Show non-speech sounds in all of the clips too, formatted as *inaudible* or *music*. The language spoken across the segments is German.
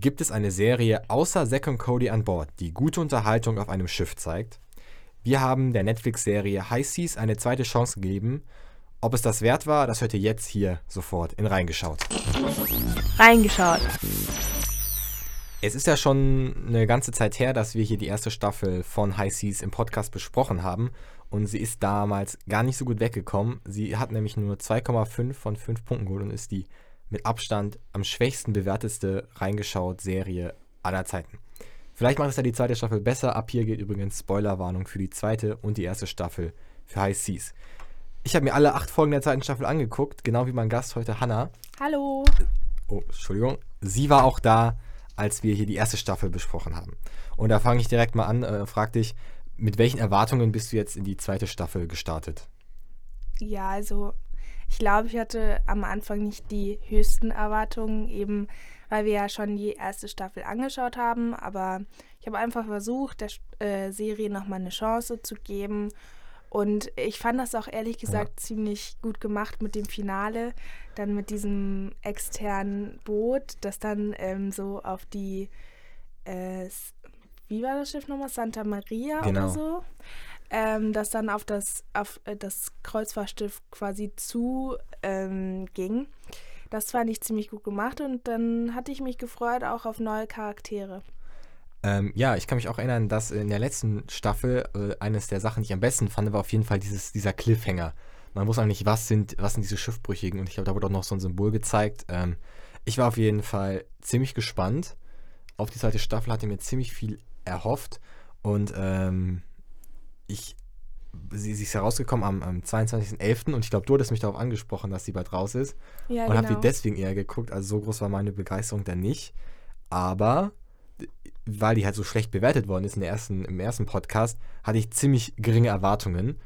Gibt es eine Serie außer Zack und Cody an Bord, die gute Unterhaltung auf einem Schiff zeigt? Wir haben der Netflix-Serie High Seas eine zweite Chance gegeben. Ob es das wert war, das hört ihr jetzt hier sofort in Reingeschaut. Reingeschaut. Es ist ja schon eine ganze Zeit her, dass wir hier die erste Staffel von High Seas im Podcast besprochen haben. Und sie ist damals gar nicht so gut weggekommen. Sie hat nämlich nur 2,5 von 5 Punkten geholt und ist die mit Abstand am schwächsten bewerteste reingeschaut Serie aller Zeiten. Vielleicht macht es ja die zweite Staffel besser. Ab hier geht übrigens Spoilerwarnung für die zweite und die erste Staffel für High Seas. Ich habe mir alle acht Folgen der zweiten Staffel angeguckt, genau wie mein Gast heute, Hannah. Hallo. Oh, Entschuldigung. Sie war auch da als wir hier die erste Staffel besprochen haben. Und da fange ich direkt mal an, äh, frag dich, mit welchen Erwartungen bist du jetzt in die zweite Staffel gestartet? Ja, also ich glaube, ich hatte am Anfang nicht die höchsten Erwartungen, eben weil wir ja schon die erste Staffel angeschaut haben. Aber ich habe einfach versucht, der äh, Serie nochmal eine Chance zu geben und ich fand das auch ehrlich gesagt ja. ziemlich gut gemacht mit dem Finale, dann mit diesem externen Boot, das dann ähm, so auf die, äh, wie war das Schiff nochmal, Santa Maria genau. oder so, ähm, das dann auf das, auf äh, das Kreuzfahrtschiff quasi zu ähm, ging. Das fand ich ziemlich gut gemacht und dann hatte ich mich gefreut auch auf neue Charaktere. Ähm, ja, ich kann mich auch erinnern, dass in der letzten Staffel äh, eines der Sachen, die ich am besten fand, war auf jeden Fall dieses, dieser Cliffhanger. Man wusste eigentlich, was sind, was sind diese Schiffbrüchigen und ich glaube, da wurde auch noch so ein Symbol gezeigt. Ähm, ich war auf jeden Fall ziemlich gespannt auf die zweite Staffel, hatte mir ziemlich viel erhofft und ähm, ich, sie, sie ist herausgekommen am, am 22.11. und ich glaube, du hattest mich darauf angesprochen, dass sie bald raus ist ja, und genau. habe die deswegen eher geguckt, also so groß war meine Begeisterung dann nicht, aber weil die halt so schlecht bewertet worden ist in der ersten, im ersten Podcast, hatte ich ziemlich geringe Erwartungen.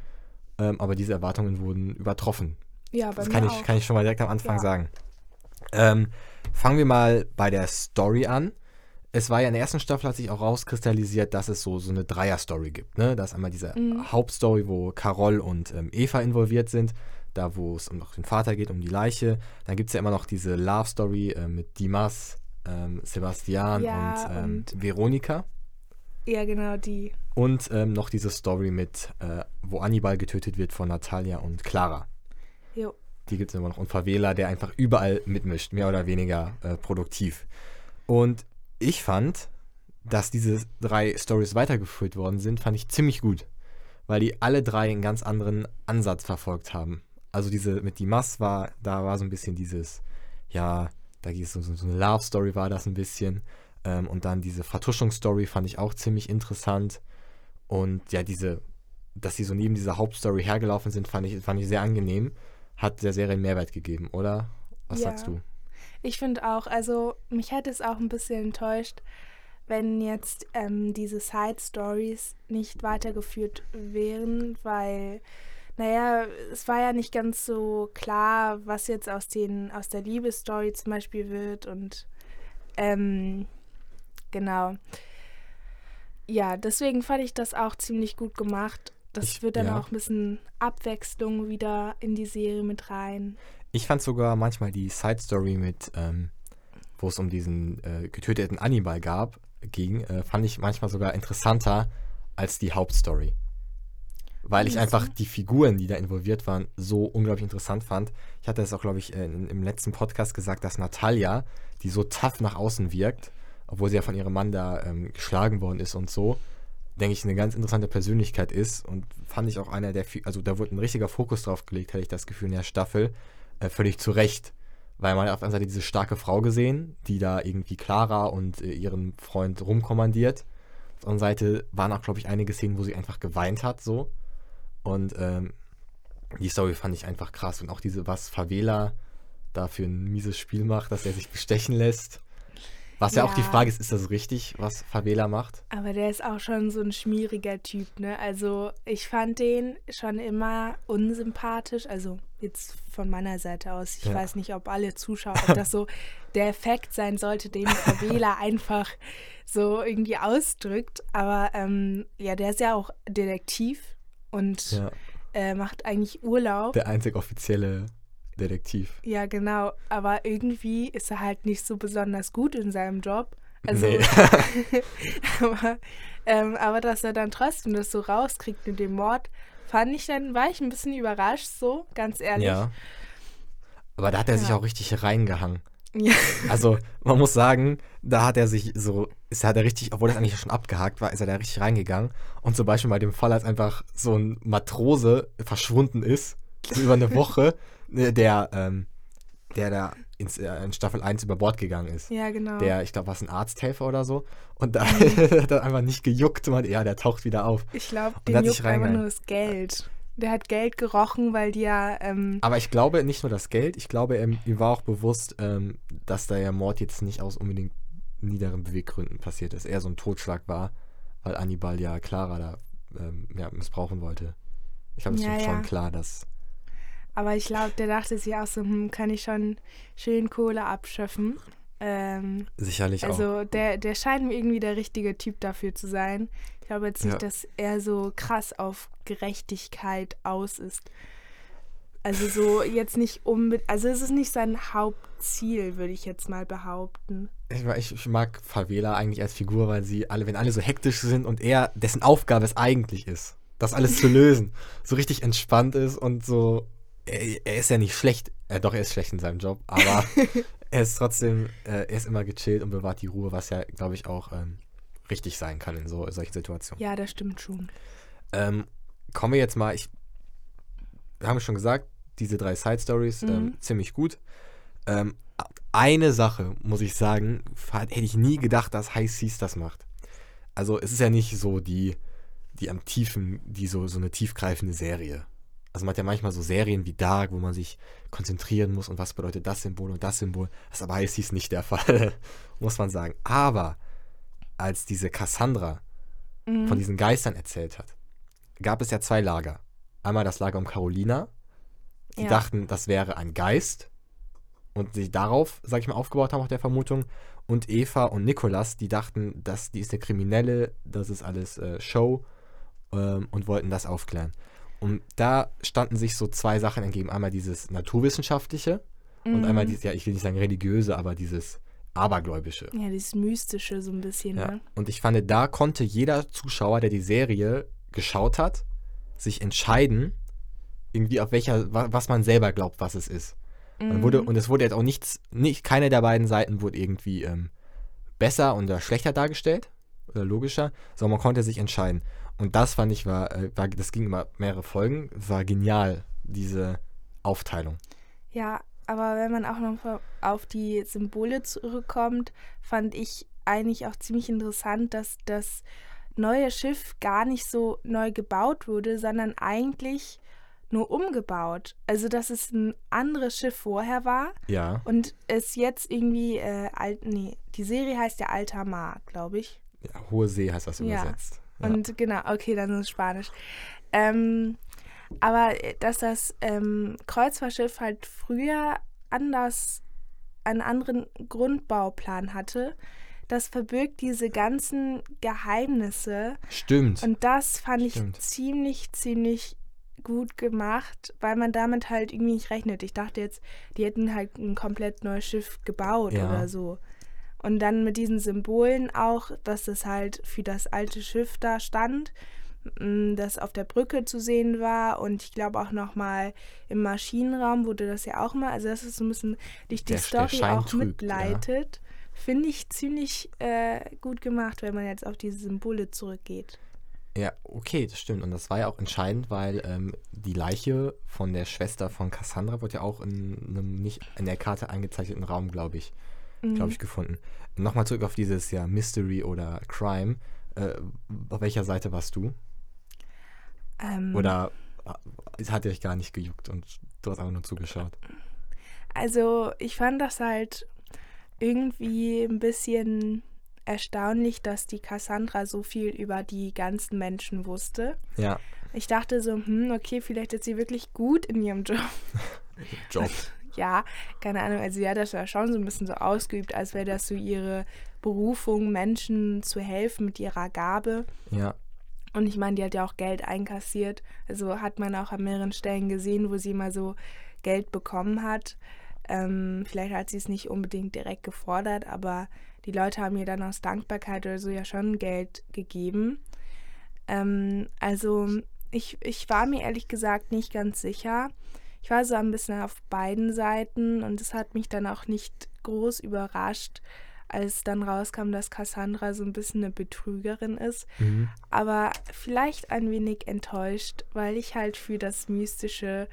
Ähm, aber diese Erwartungen wurden übertroffen. Ja, bei das kann ich, kann ich schon mal direkt am Anfang ja. sagen. Ähm, fangen wir mal bei der Story an. Es war ja in der ersten Staffel hat sich auch rauskristallisiert, dass es so, so eine Dreier-Story gibt. Ne? Da ist einmal diese mhm. Hauptstory, wo Carol und ähm, Eva involviert sind, da wo es um den Vater geht, um die Leiche. Dann gibt es ja immer noch diese Love-Story äh, mit Dimas, ähm, Sebastian ja, und, ähm, und, Veronika. Ja, genau, die. Und ähm, noch diese Story mit, äh, wo Annibal getötet wird von Natalia und Clara. Jo. Die gibt es immer noch. Und Favela, der einfach überall mitmischt, mehr oder weniger äh, produktiv. Und ich fand, dass diese drei Stories weitergeführt worden sind, fand ich ziemlich gut. Weil die alle drei einen ganz anderen Ansatz verfolgt haben. Also diese mit Dimas war, da war so ein bisschen dieses, ja, da ging es so, so eine Love-Story war das ein bisschen. Ähm, und dann diese Vertuschungsstory fand ich auch ziemlich interessant. Und ja, diese, dass sie so neben dieser Hauptstory hergelaufen sind, fand ich, fand ich sehr angenehm. Hat der Serie einen Mehrwert gegeben, oder? Was ja. sagst du? Ich finde auch, also mich hätte es auch ein bisschen enttäuscht, wenn jetzt ähm, diese Side-Stories nicht weitergeführt wären, weil naja, es war ja nicht ganz so klar, was jetzt aus, den, aus der Liebesstory zum Beispiel wird und ähm, genau. Ja, deswegen fand ich das auch ziemlich gut gemacht. Das ich, wird dann ja. auch ein bisschen Abwechslung wieder in die Serie mit rein. Ich fand sogar manchmal die Side Story mit, ähm, wo es um diesen äh, getöteten Annibal gab, ging, äh, fand ich manchmal sogar interessanter als die Hauptstory. Weil ich einfach die Figuren, die da involviert waren, so unglaublich interessant fand. Ich hatte es auch, glaube ich, in, im letzten Podcast gesagt, dass Natalia, die so tough nach außen wirkt, obwohl sie ja von ihrem Mann da ähm, geschlagen worden ist und so, denke ich, eine ganz interessante Persönlichkeit ist und fand ich auch einer der, also da wurde ein richtiger Fokus drauf gelegt, hatte ich das Gefühl in der Staffel, äh, völlig zu Recht. Weil man auf einer Seite diese starke Frau gesehen, die da irgendwie Clara und äh, ihren Freund rumkommandiert. Auf der anderen Seite waren auch, glaube ich, einige Szenen, wo sie einfach geweint hat, so. Und ähm, die Story fand ich einfach krass. Und auch diese, was Favela da für ein mieses Spiel macht, dass er sich bestechen lässt. Was ja. ja, auch die Frage ist, ist das richtig, was Favela macht? Aber der ist auch schon so ein schmieriger Typ, ne? Also ich fand den schon immer unsympathisch, also jetzt von meiner Seite aus. Ich ja. weiß nicht, ob alle Zuschauer, ob *laughs* das so der Effekt sein sollte, den Favela *laughs* einfach so irgendwie ausdrückt. Aber ähm, ja, der ist ja auch Detektiv und ja. äh, macht eigentlich Urlaub. Der einzig offizielle Detektiv. Ja, genau. Aber irgendwie ist er halt nicht so besonders gut in seinem Job. Also, Nee. *laughs* aber, ähm, aber dass er dann trotzdem das so rauskriegt mit dem Mord, fand ich dann, war ich ein bisschen überrascht, so, ganz ehrlich. Ja. Aber da hat er sich Ja. auch richtig reingehangen. Ja. *laughs* Also, man muss sagen, da hat er sich so, ist hat er richtig, obwohl das eigentlich schon abgehakt war, ist er da richtig reingegangen. Und zum Beispiel bei dem Fall, als einfach so ein Matrose verschwunden ist, so über eine *laughs* Woche, ne, der, ähm, der da ins, äh, in Staffel 1 über Bord gegangen ist. Ja, genau. Der, ich glaube, war es ein Arzthelfer oder so. Und da *laughs* hat er einfach nicht gejuckt. Man, ja, der taucht wieder auf. ich glaube, sich juckt einfach nur das Geld. Der hat Geld gerochen, weil die ja, ähm, Aber ich glaube nicht nur das Geld, ich glaube, ihm, ihm war auch bewusst, ähm, dass da ja Mord jetzt nicht aus unbedingt niederen Beweggründen passiert ist. Eher so ein Totschlag war, weil Annibal ja Clara da ähm, ja, missbrauchen wollte. Ich glaube, es ist Ja, ihm ja. schon klar, dass. Aber ich glaube, der dachte sich auch so, hm, kann ich schon schön Kohle abschöpfen. Ähm, Sicherlich auch. Also der, der scheint mir irgendwie der richtige Typ dafür zu sein. Ich glaube jetzt nicht, Ja. dass er so krass auf Gerechtigkeit aus ist. Also so jetzt nicht unbedingt, also es ist nicht sein Hauptziel, würde ich jetzt mal behaupten. Ich, ich mag Favela eigentlich als Figur, weil sie alle, wenn alle so hektisch sind und er, dessen Aufgabe es eigentlich ist, das alles zu *laughs* lösen, so richtig entspannt ist und so. Er, er ist ja nicht schlecht, äh, doch, er ist schlecht in seinem Job, aber *laughs* er ist trotzdem, äh, er ist immer gechillt und bewahrt die Ruhe, was ja, glaube ich, auch ähm, richtig sein kann in so solchen Situationen. Ja, das stimmt schon. Ähm, kommen wir jetzt mal, ich, wir haben schon gesagt, diese drei Side Stories ähm, Mhm. ziemlich gut. Ähm, eine Sache, muss ich sagen, hätte ich nie gedacht, dass High Seas das macht. Also es ist ja nicht so die, die am tiefen, die so, so eine tiefgreifende Serie. Also man hat ja manchmal so Serien wie Dark, wo man sich konzentrieren muss und was bedeutet das Symbol und das Symbol. Das ist aber High Seas nicht der Fall, *laughs* muss man sagen. Aber als diese Cassandra Mhm. von diesen Geistern erzählt hat, gab es ja zwei Lager. Einmal das Lager um Carolina. Die Ja. dachten, das wäre ein Geist und sich darauf, sag ich mal, aufgebaut haben auf der Vermutung. Und Eva und Nikolas, die dachten, dass die ist eine Kriminelle, das ist alles äh, Show ähm, und wollten das aufklären. Und da standen sich so zwei Sachen entgegen. Einmal dieses naturwissenschaftliche und Mhm. einmal dieses, ja, ich will nicht sagen religiöse, aber dieses abergläubische. Ja, dieses Mystische so ein bisschen, Ja. ne? Und ich fand, da konnte jeder Zuschauer, der die Serie geschaut hat, sich entscheiden, irgendwie auf welcher, wa- was man selber glaubt, was es ist. Man wurde, Mhm. und es wurde jetzt auch nichts, nicht, keine der beiden Seiten wurde irgendwie ähm, besser oder schlechter dargestellt oder logischer, sondern man konnte sich entscheiden. Und das fand ich war, äh, war das ging über mehrere Folgen, war genial, diese Aufteilung. Ja, aber wenn man auch noch auf die Symbole zurückkommt, fand ich eigentlich auch ziemlich interessant, dass das neue Schiff gar nicht so neu gebaut wurde, sondern eigentlich nur umgebaut. Also, dass es ein anderes Schiff vorher war Ja, und es jetzt irgendwie, äh, alt, nee, die Serie heißt ja Alta Mar, glaube ich. ja, Hohe See heißt das übersetzt. Ja. Und genau, okay, dann ist es Spanisch. Ähm, aber äh, dass das ähm, Kreuzfahrtschiff halt früher anders, einen anderen Grundbauplan hatte, das verbirgt diese ganzen Geheimnisse. Stimmt. Und das fand ich Stimmt. ziemlich, ziemlich gut gemacht, weil man damit halt irgendwie nicht rechnet. Ich dachte jetzt, die hätten halt ein komplett neues Schiff gebaut Ja. oder so. Und dann mit diesen Symbolen auch, dass es halt für das alte Schiff da stand, m, das auf der Brücke zu sehen war und ich glaube auch nochmal im Maschinenraum wurde das ja auch mal, also das ist so ein bisschen durch die Der- der Story Schein auch trügt, ja. mitleitet. Finde ich ziemlich äh, gut gemacht, wenn man jetzt auf diese Symbole zurückgeht. Ja, okay, das stimmt. Und das war ja auch entscheidend, weil ähm, die Leiche von der Schwester von Cassandra wird ja auch in einem nicht in der Karte eingezeichneten Raum, glaube ich, Mhm. glaube ich, gefunden. Nochmal zurück auf dieses ja Mystery oder Crime. Äh, auf welcher Seite warst du? Ähm, Oder äh, es hat dich gar nicht gejuckt und du hast einfach nur zugeschaut? Also ich fand das halt irgendwie ein bisschen erstaunlich, dass die Cassandra so viel über die ganzen Menschen wusste. Ja, Ich dachte so, hm, okay, vielleicht ist sie wirklich gut in ihrem Job. *laughs* Job. *laughs* Ja, keine Ahnung, also sie hat das ja schon so ein bisschen so ausgeübt, als wäre das so ihre Berufung, Menschen zu helfen mit ihrer Gabe. ja, Und ich meine, die hat ja auch Geld einkassiert. Also hat man auch an mehreren Stellen gesehen, wo sie immer so Geld bekommen hat. Ähm, vielleicht hat sie es nicht unbedingt direkt gefordert, aber die Leute haben ihr dann aus Dankbarkeit oder so ja schon Geld gegeben. Ähm, also ich, ich war mir ehrlich gesagt nicht ganz sicher. Ich war so ein bisschen auf beiden Seiten und es hat mich dann auch nicht groß überrascht, als dann rauskam, dass Cassandra so ein bisschen eine Betrügerin ist. Mhm. Aber vielleicht ein wenig enttäuscht, weil ich halt für das Mystische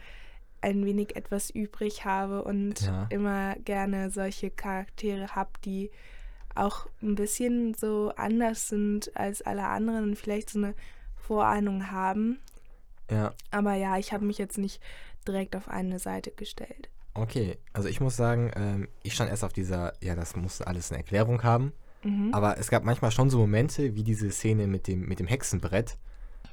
ein wenig etwas übrig habe und Ja. immer gerne solche Charaktere habe, die auch ein bisschen so anders sind als alle anderen und vielleicht so eine Vorahnung haben. Ja, Aber ja, ich habe mich jetzt nicht direkt auf eine Seite gestellt. okay. Also ich muss sagen, ähm, ich stand erst auf dieser, ja, das muss alles eine Erklärung haben. Mhm. Aber es gab manchmal schon so Momente, wie diese Szene mit dem, mit dem Hexenbrett,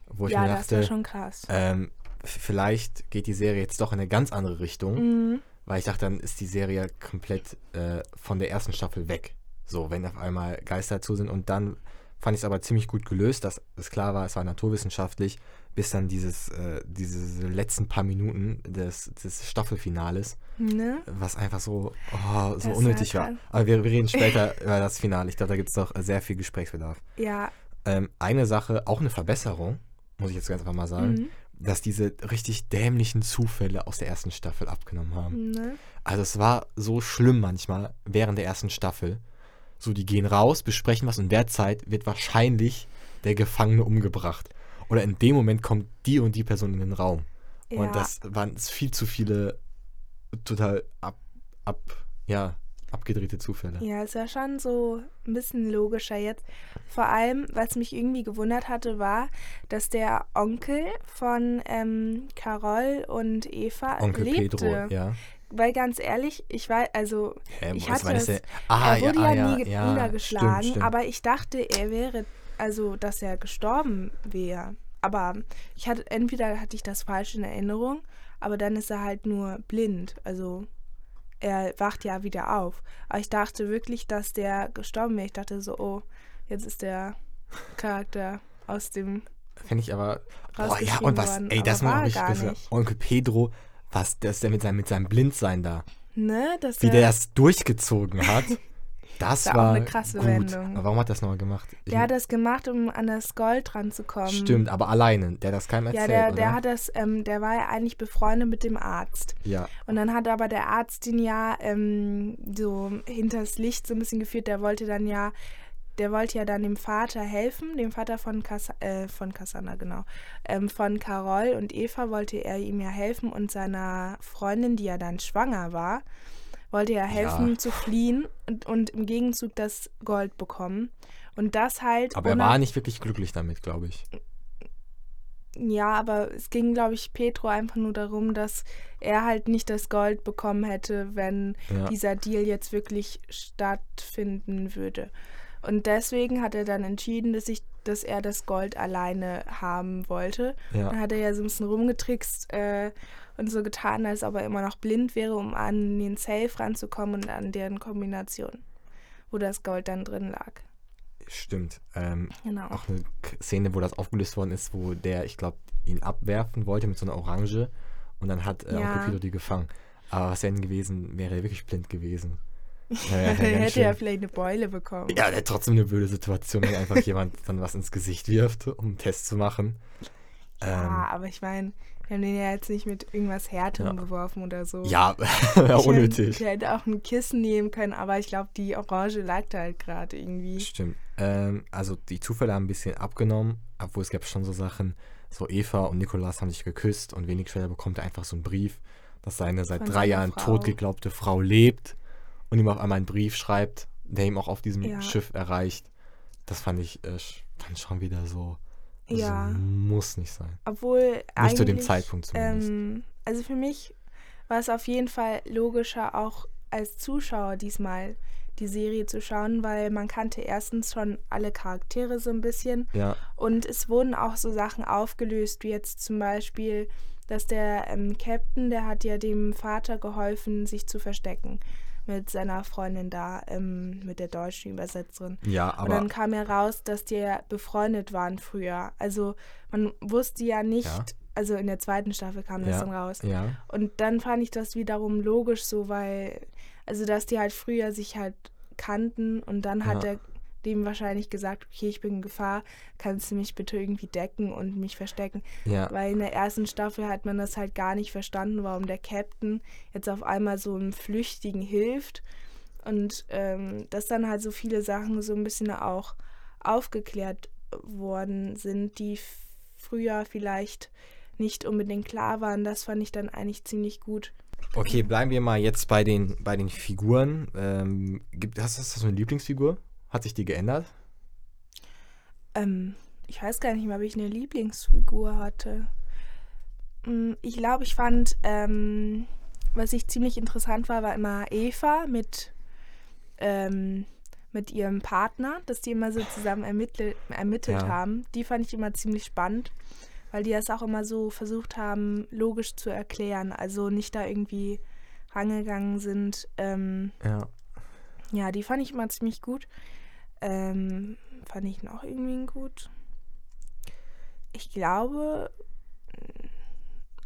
wo ich ja, mir das war dachte, schon krass. ähm, vielleicht geht die Serie jetzt doch in eine ganz andere Richtung. Mhm. Weil ich dachte, dann ist die Serie komplett äh, von der ersten Staffel weg. So, wenn auf einmal Geister dazu sind. Und dann fand ich es aber ziemlich gut gelöst, dass es klar war, es war naturwissenschaftlich, bis dann dieses, äh, diese letzten paar Minuten des, des Staffelfinales, Ne? was einfach so, oh, so Das unnötig war. Aber wir, wir reden *laughs* später über das Finale. Ich glaube, da gibt es doch sehr viel Gesprächsbedarf. Ja. Ähm, eine Sache, auch eine Verbesserung, muss ich jetzt ganz einfach mal sagen, Mhm. dass diese richtig dämlichen Zufälle aus der ersten Staffel abgenommen haben. Ne? Also es war so schlimm manchmal während der ersten Staffel. So, die gehen raus, besprechen was und in der Zeit wird wahrscheinlich der Gefangene umgebracht. Oder in dem Moment kommt die und die Person in den Raum. Ja. Und das waren viel zu viele total ab, ab, ja, abgedrehte Zufälle. Ja, es war schon so ein bisschen logischer jetzt. Vor allem, was mich irgendwie gewundert hatte, war, dass der Onkel von ähm, Carol und Eva Onkel lebte. Pedro, ja. Weil ganz ehrlich, ich war, also Hä, ich hatte das denn? Ah, er wurde ja, ja, ah, nie ja, niedergeschlagen, stimmt, stimmt. aber ich dachte, er wäre, also dass er gestorben wäre. Aber ich hatte, entweder hatte ich das falsch in Erinnerung, aber dann ist er halt nur blind. Also er wacht ja wieder auf. Aber ich dachte wirklich, dass der gestorben wäre. Ich dachte so, oh, jetzt ist der Charakter aus dem Finde ich aber. Boah, ja, und was, worden. ey, das richtig gar besser. nicht. Onkel Pedro, was, das der mit seinem, mit seinem Blindsein da, Ne, dass wie der, der das durchgezogen hat, *laughs* das war auch war eine krasse gut. Wendung. Aber warum hat er das nochmal gemacht? Ich- der hat das gemacht, um an das Gold ranzukommen. Stimmt, aber alleine. Der hat das keinem Ja, erzählt, der, oder? der hat das, ähm, der war ja eigentlich befreundet mit dem Arzt. ja, Und dann hat aber der Arzt ihn ja ähm, so hinters Licht so ein bisschen geführt. Der wollte dann ja, der wollte ja dann dem Vater helfen, dem Vater von, Cass äh, von Cassandra, genau. Ähm, von Carol und Eva wollte er ihm ja helfen und seiner Freundin, die ja dann schwanger war, wollte er helfen Ja. zu fliehen und, und im Gegenzug das Gold bekommen. Und das halt. aber er war nicht wirklich glücklich damit, glaube ich. Ja, aber es ging, glaube ich, Petro einfach nur darum, dass er halt nicht das Gold bekommen hätte, wenn Ja. dieser Deal jetzt wirklich stattfinden würde. Und deswegen hat er dann entschieden, dass, ich, dass er das Gold alleine haben wollte. Ja. Dann hat er ja so ein bisschen rumgetrickst äh, und so getan, als ob er immer noch blind wäre, um an den Safe ranzukommen und an deren Kombination, wo das Gold dann drin lag. Stimmt. Ähm, Genau. auch eine Szene, wo das aufgelöst worden ist, wo der, ich glaube, ihn abwerfen wollte mit so einer Orange und dann hat äh, Ja. Onkel Pedro die gefangen. Aber was denn gewesen, wäre er wirklich blind gewesen. Ja, ja, er ganz hätte ja schön. vielleicht eine Beule bekommen. Ja, der trotzdem eine blöde Situation, wenn einfach jemand dann was ins Gesicht wirft, um einen Test zu machen. Ja, Ähm, aber ich meine, wir haben den ja jetzt nicht mit irgendwas Härterem Ja. beworfen oder so. ja, *laughs* hätte- unnötig. Ich hätte auch ein Kissen nehmen können, aber ich glaube, die Orange lag da halt gerade irgendwie. Stimmt. Ähm, also die Zufälle haben ein bisschen abgenommen, obwohl es gab schon so Sachen, so Eva und Nikolas haben sich geküsst und wenig später bekommt er einfach so einen Brief, dass seine seit Von drei Jahren Frau. tot geglaubte Frau lebt und ihm auf einmal einen Brief schreibt, der ihm auch auf diesem Ja. Schiff erreicht. Das fand ich äh, dann schon wieder so. Das Ja. muss nicht sein. Obwohl Nicht zu dem Zeitpunkt zumindest. Ähm, also für mich war es auf jeden Fall logischer, auch als Zuschauer diesmal die Serie zu schauen, weil man kannte erstens schon alle Charaktere so ein bisschen Ja, Und es wurden auch so Sachen aufgelöst, wie jetzt zum Beispiel, dass der ähm, Captain, der hat ja dem Vater geholfen, sich zu verstecken mit seiner Freundin da, ähm, mit der deutschen Übersetzerin. ja, Und aber dann kam ja raus, dass die ja befreundet waren früher. Also man wusste ja nicht, Ja. also in der zweiten Staffel kam das Ja, dann raus. Ja. Und dann fand ich das wiederum logisch so, weil, also dass die halt früher sich halt kannten und dann hat Ja. er dem wahrscheinlich gesagt, okay, ich bin in Gefahr, kannst du mich bitte irgendwie decken und mich verstecken. Ja. Weil in der ersten Staffel hat man das halt gar nicht verstanden, warum der Captain jetzt auf einmal so einem Flüchtigen hilft. Und ähm, dass dann halt so viele Sachen so ein bisschen auch aufgeklärt worden sind, die früher vielleicht nicht unbedingt klar waren. Das fand ich dann eigentlich ziemlich gut. Okay, bleiben wir mal jetzt bei den, bei den Figuren. Ähm, gibt, hast, hast du so eine Lieblingsfigur? Hat sich die geändert? Ähm, ich weiß gar nicht mehr, ob ich eine Lieblingsfigur hatte. Mm, Ich glaube, ich fand, ähm, was ich ziemlich interessant war, war immer Eva mit, ähm, mit ihrem Partner, dass die immer so zusammen ermittelt, ermittelt Ja. haben. Die fand ich immer ziemlich spannend, weil die das auch immer so versucht haben, logisch zu erklären. Also nicht da irgendwie rangegangen sind. Ähm, Ja. ja, die fand ich immer ziemlich gut. Ähm, fand ich noch irgendwie gut. Ich glaube mh,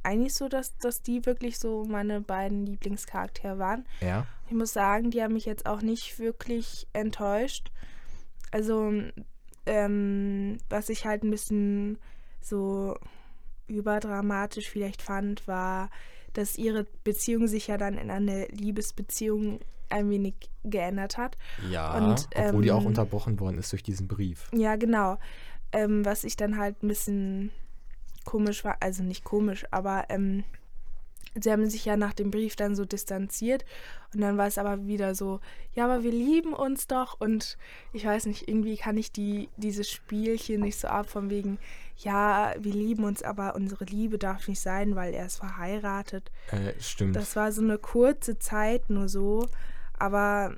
eigentlich so, dass, dass die wirklich so meine beiden Lieblingscharaktere waren. Ja. Ich muss sagen, die haben mich jetzt auch nicht wirklich enttäuscht. Also, ähm, was ich halt ein bisschen so überdramatisch vielleicht fand, war, dass ihre Beziehung sich ja dann in eine Liebesbeziehung ein wenig geändert hat. Ja. Und, obwohl die auch ähm, unterbrochen worden ist durch diesen Brief. Ja, genau. Ähm, was ich dann halt ein bisschen komisch war, also nicht komisch, aber ähm, sie haben sich ja nach dem Brief dann so distanziert und dann war es aber wieder so, ja, aber wir lieben uns doch und ich weiß nicht, irgendwie kann ich die, dieses Spielchen nicht so ab von wegen, ja, wir lieben uns, aber unsere Liebe darf nicht sein, weil er ist verheiratet. Äh, stimmt. Das war so eine kurze Zeit nur so, aber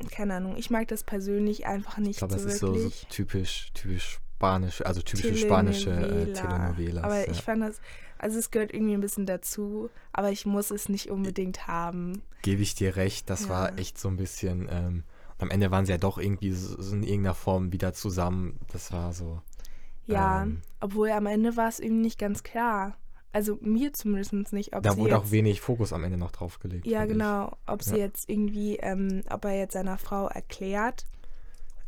mm, keine Ahnung, ich mag das persönlich einfach nicht ich glaube, so das ist so, so typisch, typisch spanisch, also typische spanische äh, Telenovelas. Aber ja. ich fand das, also es gehört irgendwie ein bisschen dazu, aber ich muss es nicht unbedingt haben. Gebe ich dir recht, das Ja. war echt so ein bisschen. Ähm, und am Ende waren sie ja doch irgendwie so, so in irgendeiner Form wieder zusammen. Das war so. Ja, Ähm. obwohl am Ende war es eben nicht ganz klar. Also mir zumindest nicht, ob da sie wurde auch jetzt, wenig Fokus am Ende noch drauf gelegt. Ja, ich. genau, ob sie Ja. jetzt irgendwie, ähm, ob er jetzt seiner Frau erklärt,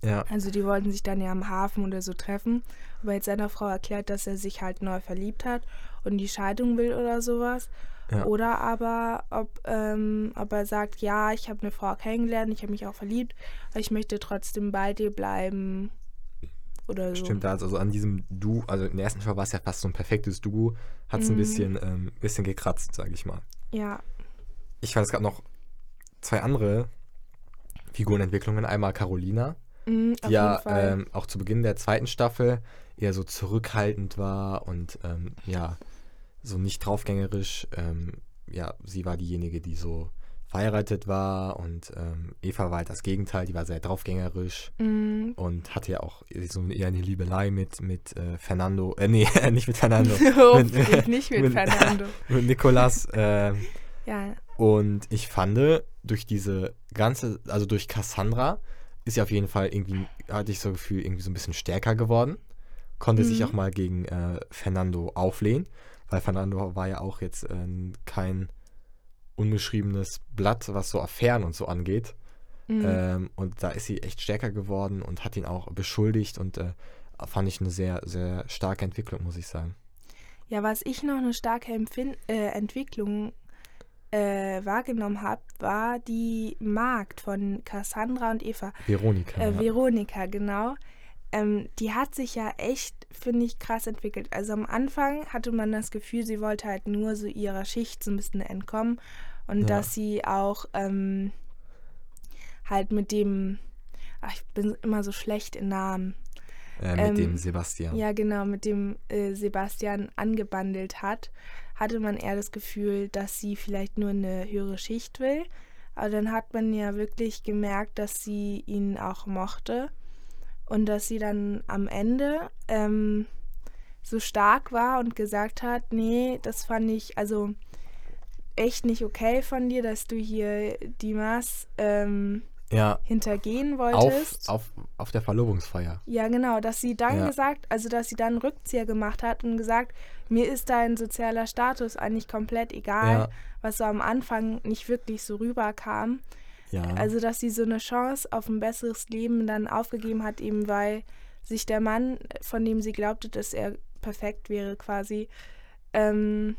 Ja, also die wollten sich dann ja am Hafen oder so treffen, ob er jetzt seiner Frau erklärt, dass er sich halt neu verliebt hat und die Scheidung will oder sowas. Ja. Oder aber, ob, ähm, ob er sagt, ja, ich habe eine Frau kennengelernt, ich habe mich auch verliebt, aber ich möchte trotzdem bei dir bleiben. Oder so. stimmt. Also an diesem Du, also in der ersten Show war es ja fast so ein perfektes Duo. Hat es ein Mhm. bisschen, ähm, bisschen gekratzt, sage ich mal. Ja. Ich fand, es gab noch zwei andere Figurenentwicklungen. Einmal Carolina, auf die ja ähm, auch zu Beginn der zweiten Staffel eher so zurückhaltend war und ähm, ja, so nicht draufgängerisch. Ähm, ja, sie war diejenige, die so verheiratet war und ähm, Eva war halt das Gegenteil, die war sehr draufgängerisch Mhm. und hatte ja auch so eher eine Liebelei mit, mit äh, Fernando, äh, nee, *laughs* nicht mit Fernando, *laughs* Hoffentlich nicht mit mit- Fernando. *laughs* mit Nikolas. ähm, Ja, und ich fand, durch diese ganze, also durch Cassandra, ist sie auf jeden Fall irgendwie, hatte ich so das Gefühl, irgendwie so ein bisschen stärker geworden. Konnte sich Mhm. auch mal gegen äh, Fernando auflehnen, weil Fernando war ja auch jetzt äh, kein unbeschriebenes Blatt, was so Affären und so angeht. mhm. Ähm, und da ist sie echt stärker geworden und hat ihn auch beschuldigt und äh, fand ich eine sehr, sehr starke Entwicklung, muss ich sagen. ja, was ich noch eine starke Empfin äh, Entwicklung äh, wahrgenommen habe, war die Magd von Cassandra und Eva. Veronika. Äh, ja. Veronika, genau. Ähm, die hat sich ja echt, finde ich, krass entwickelt. Also am Anfang hatte man das Gefühl, sie wollte halt nur so ihrer Schicht so ein bisschen entkommen und Ja. dass sie auch ähm, halt mit dem, ach, ich bin immer so schlecht in Namen. äh, mit ähm, dem Sebastian. Ja, genau, mit dem äh, Sebastian angebandelt hat, hatte man eher das Gefühl, dass sie vielleicht nur eine höhere Schicht will. Aber dann hat man ja wirklich gemerkt, dass sie ihn auch mochte und dass sie dann am Ende ähm, so stark war und gesagt hat, nee, das fand ich also echt nicht okay von dir, dass du hier Dimas ähm, ja. hintergehen Auf, wolltest. auf, auf der Verlobungsfeier. Ja, genau, dass sie dann Ja. gesagt, also dass sie dann Rückzieher gemacht hat und gesagt, mir ist dein sozialer Status eigentlich komplett egal, Ja. was so am Anfang nicht wirklich so rüberkam. Ja. Also, dass sie so eine Chance auf ein besseres Leben dann aufgegeben hat, eben weil sich der Mann, von dem sie glaubte, dass er perfekt wäre, quasi ähm,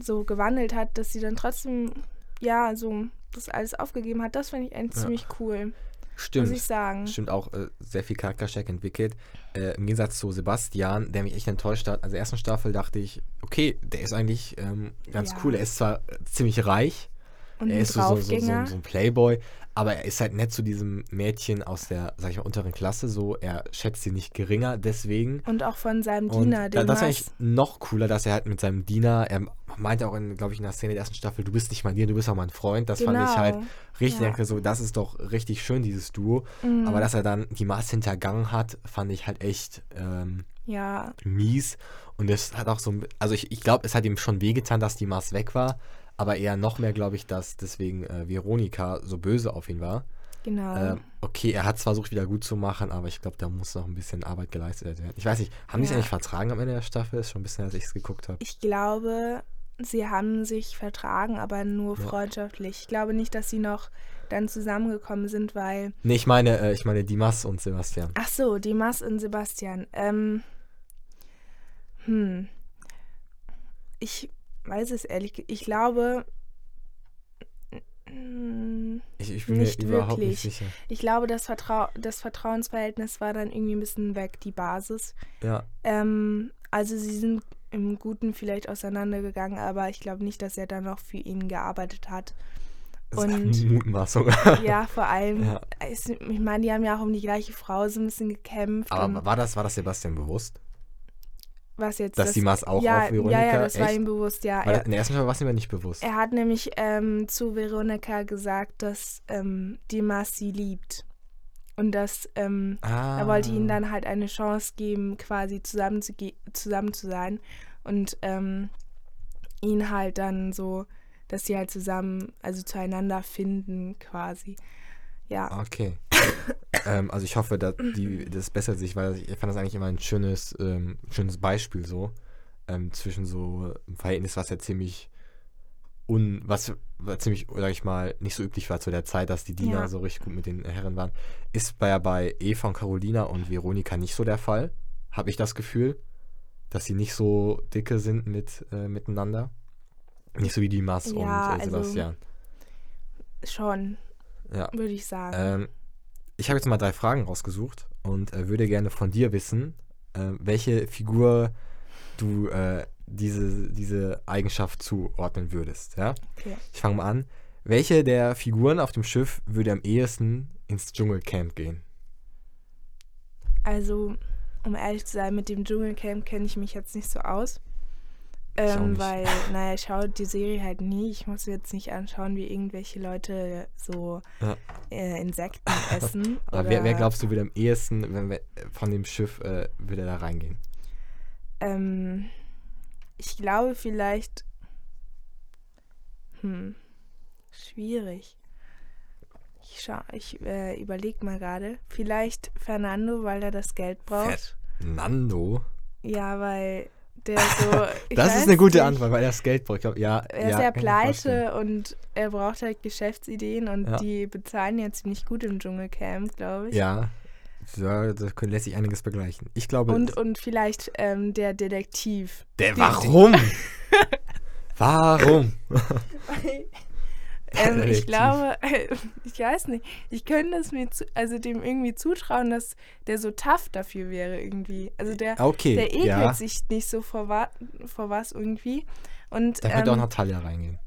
so gewandelt hat, dass sie dann trotzdem, ja, so das alles aufgegeben hat. Das finde ich eigentlich Ja. ziemlich cool, Stimmt. muss ich sagen. Stimmt auch äh, sehr viel Charakterstärke entwickelt. Äh, Im Gegensatz zu Sebastian, der mich echt enttäuscht hat. Also, in der ersten Staffel dachte ich, okay, der ist eigentlich ähm, ganz Ja. cool. Er ist zwar äh, ziemlich reich, Und er ist so, so, so, so, ein Playboy, aber er ist halt nett zu diesem Mädchen aus der, sag ich mal, unteren Klasse. So, er schätzt sie nicht geringer, deswegen. Und auch von seinem Und Diener, da, dem das Mas. eigentlich noch cooler, dass er halt mit seinem Diener, er meinte auch, in, glaube ich, in der Szene der ersten Staffel, du bist nicht mein Diener, du bist auch mein Freund. Das fand ich halt Genau. richtig, Ja. denke so, das ist doch richtig schön, dieses Duo. Mhm. Aber dass er dann die Mars hintergangen hat, fand ich halt echt ähm, Ja, mies. Und es hat auch so, also ich, ich glaube, es hat ihm schon wehgetan, dass die Mars weg war. Aber eher noch mehr, glaube ich, dass deswegen äh, Veronika so böse auf ihn war. genau. Ähm, okay, er hat es versucht, wieder gut zu machen, aber ich glaube, da muss noch ein bisschen Arbeit geleistet werden. Ich weiß nicht, haben die es Ja. eigentlich vertragen am Ende der Staffel? Ist schon ein bisschen, als ich es geguckt habe. Ich glaube, sie haben sich vertragen, aber nur Ja. freundschaftlich. Ich glaube nicht, dass sie noch dann zusammengekommen sind, weil. Nee, ich meine, äh, ich meine Dimas und Sebastian. Ach so, Dimas und Sebastian. Ähm. Hm. Ich weiß es ehrlich. Ich glaube. mm, Ich, ich bin Nicht mir überhaupt wirklich. nicht sicher. Ich glaube, das, Vertrau das Vertrauensverhältnis war dann irgendwie ein bisschen weg, die Basis. Ja, Ähm, also sie sind im Guten vielleicht auseinandergegangen, aber ich glaube nicht, dass er dann noch für ihn gearbeitet hat. das ist Und- eine Mutmaßung. *laughs* Ja, vor allem, Ja. ich meine, die haben ja auch um die gleiche Frau so ein bisschen gekämpft. Aber war das, war das Sebastian bewusst? Was jetzt Dass das, die Mars auch ja, auf Veronika? Ja, ja, das war Echt? ihm bewusst, ja. Weil Er, ersten Staffel war es mir nicht bewusst. er hat nämlich ähm, zu Veronika gesagt, dass ähm, die Mars sie liebt. Und dass ähm, ah. er wollte ihnen dann halt eine Chance geben, quasi zusammen zu, zusammen zu sein. Und ähm, ihn halt dann so, dass sie halt zusammen, also zueinander finden quasi. Ja. Okay. *laughs* ähm, also ich hoffe, dass die, das bessert sich, weil ich fand das eigentlich immer ein schönes, ähm, schönes Beispiel so. Ähm, zwischen so einem Verhältnis, was ja ziemlich un, was, was ziemlich, sag ich mal, nicht so üblich war zu der Zeit, dass die Diener Ja. so richtig gut mit den Herren waren. Ist bei, bei Eva und Carolina und Veronika nicht so der Fall. Habe ich das Gefühl, dass sie nicht so dicke sind mit, äh, miteinander. Nicht so wie die Mas Ja, und äh, also- Sebastian. Schon, ja. würde ich sagen. Ähm, ich habe jetzt mal drei Fragen rausgesucht und äh, würde gerne von dir wissen, äh, welche Figur du äh, diese, diese Eigenschaft zuordnen würdest. Ja? Okay. Ich fange mal an. Welche der Figuren auf dem Schiff würde am ehesten ins Dschungelcamp gehen? Also, um ehrlich zu sein, mit dem Dschungelcamp kenne ich mich jetzt nicht so aus. Ähm, weil, *laughs* naja, ich schaue die Serie halt nie. Ich muss jetzt nicht anschauen, wie irgendwelche Leute so Ja. äh, Insekten *laughs* essen. Aber wer, wer glaubst du würde am ehesten wenn wir, von dem Schiff äh, würde da reingehen? Ähm, ich glaube vielleicht. Hm. Schwierig. Ich schau, ich äh, überlege mal gerade. Vielleicht Fernando, weil er das Geld braucht. Nando? Ja, weil der so. ich Das ist eine gute nicht, Antwort, weil er das Geld braucht. Ich glaub, ja, Er ist ja, pleite und er braucht halt Geschäftsideen und Ja. die bezahlen ja ziemlich gut im Dschungelcamp, glaube ich. Ja, ja da könnte- lässt sich einiges begleichen. Ich glaube, Und, und vielleicht ähm, der Detektiv. der, warum? *laughs* warum? *laughs* *laughs* ähm, ich glaube, *laughs* ich weiß nicht, ich könnte es mir zu, also dem irgendwie zutrauen, dass der so tough dafür wäre irgendwie. Also der, Okay, der ekelt ja. sich nicht so vor, wa vor was irgendwie. Und Da könnte auch ähm, Natalia reingehen.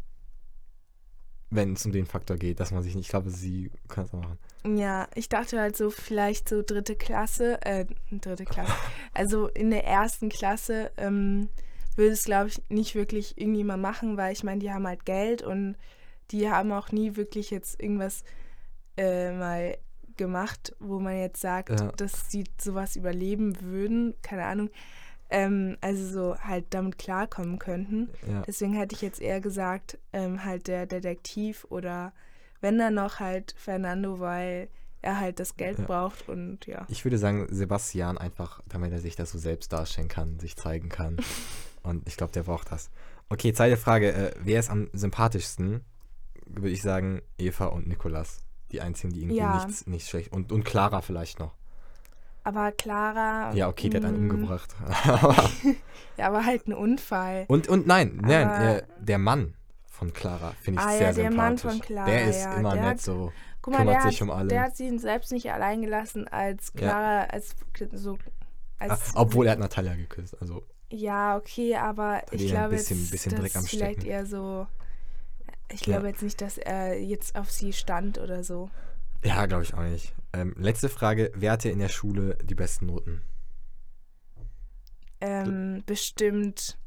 Wenn es um den Faktor geht, dass man sich nicht, ich glaube, sie kann es auch machen. Ja, ich dachte halt so vielleicht so dritte Klasse, äh, dritte Klasse. *laughs* Also in der ersten Klasse ähm, würde es, glaube ich, nicht wirklich irgendjemand machen, weil ich meine, die haben halt Geld und die haben auch nie wirklich jetzt irgendwas äh, mal gemacht, wo man jetzt sagt, Ja. dass sie sowas überleben würden, keine Ahnung. Ähm, also so halt damit klarkommen könnten. Ja. Deswegen hätte ich jetzt eher gesagt, ähm, halt der Detektiv oder wenn dann noch halt Fernando, weil er halt das Geld Ja. braucht und ja. Ich würde sagen, Sebastian einfach, damit er sich das so selbst darstellen kann, sich zeigen kann. *laughs* Und ich glaube, der braucht das. Okay, zweite Frage. Äh, wer ist am sympathischsten? Würde ich sagen, Eva und Nikolas. Die einzigen, die irgendwie Ja. nichts, nicht schlecht. Und, und Clara vielleicht noch. Aber Clara. Ja, okay, der hat einen mm, umgebracht. *laughs* *laughs* Ja, aber halt ein Unfall. und, und nein, nein, äh, der Mann von Clara finde ich Ah ja, sehr der sympathisch. Mann von Clara, Der ist ja, immer der nett hat- so. Guck mal, kümmert der sich hat, um alle. der hat sie selbst nicht allein gelassen, als Ja. Clara, als so. Ah, Als, obwohl er hat Natalia geküsst. Also, Ja, okay, aber ich glaube bisschen- jetzt, bisschen das Dreck am ist vielleicht eher so. Ich Ja. glaube jetzt nicht, dass er jetzt auf sie stand oder so. ja, glaube ich auch nicht. Ähm, letzte Frage. Wer hatte in der Schule die besten Noten? Ähm, bestimmt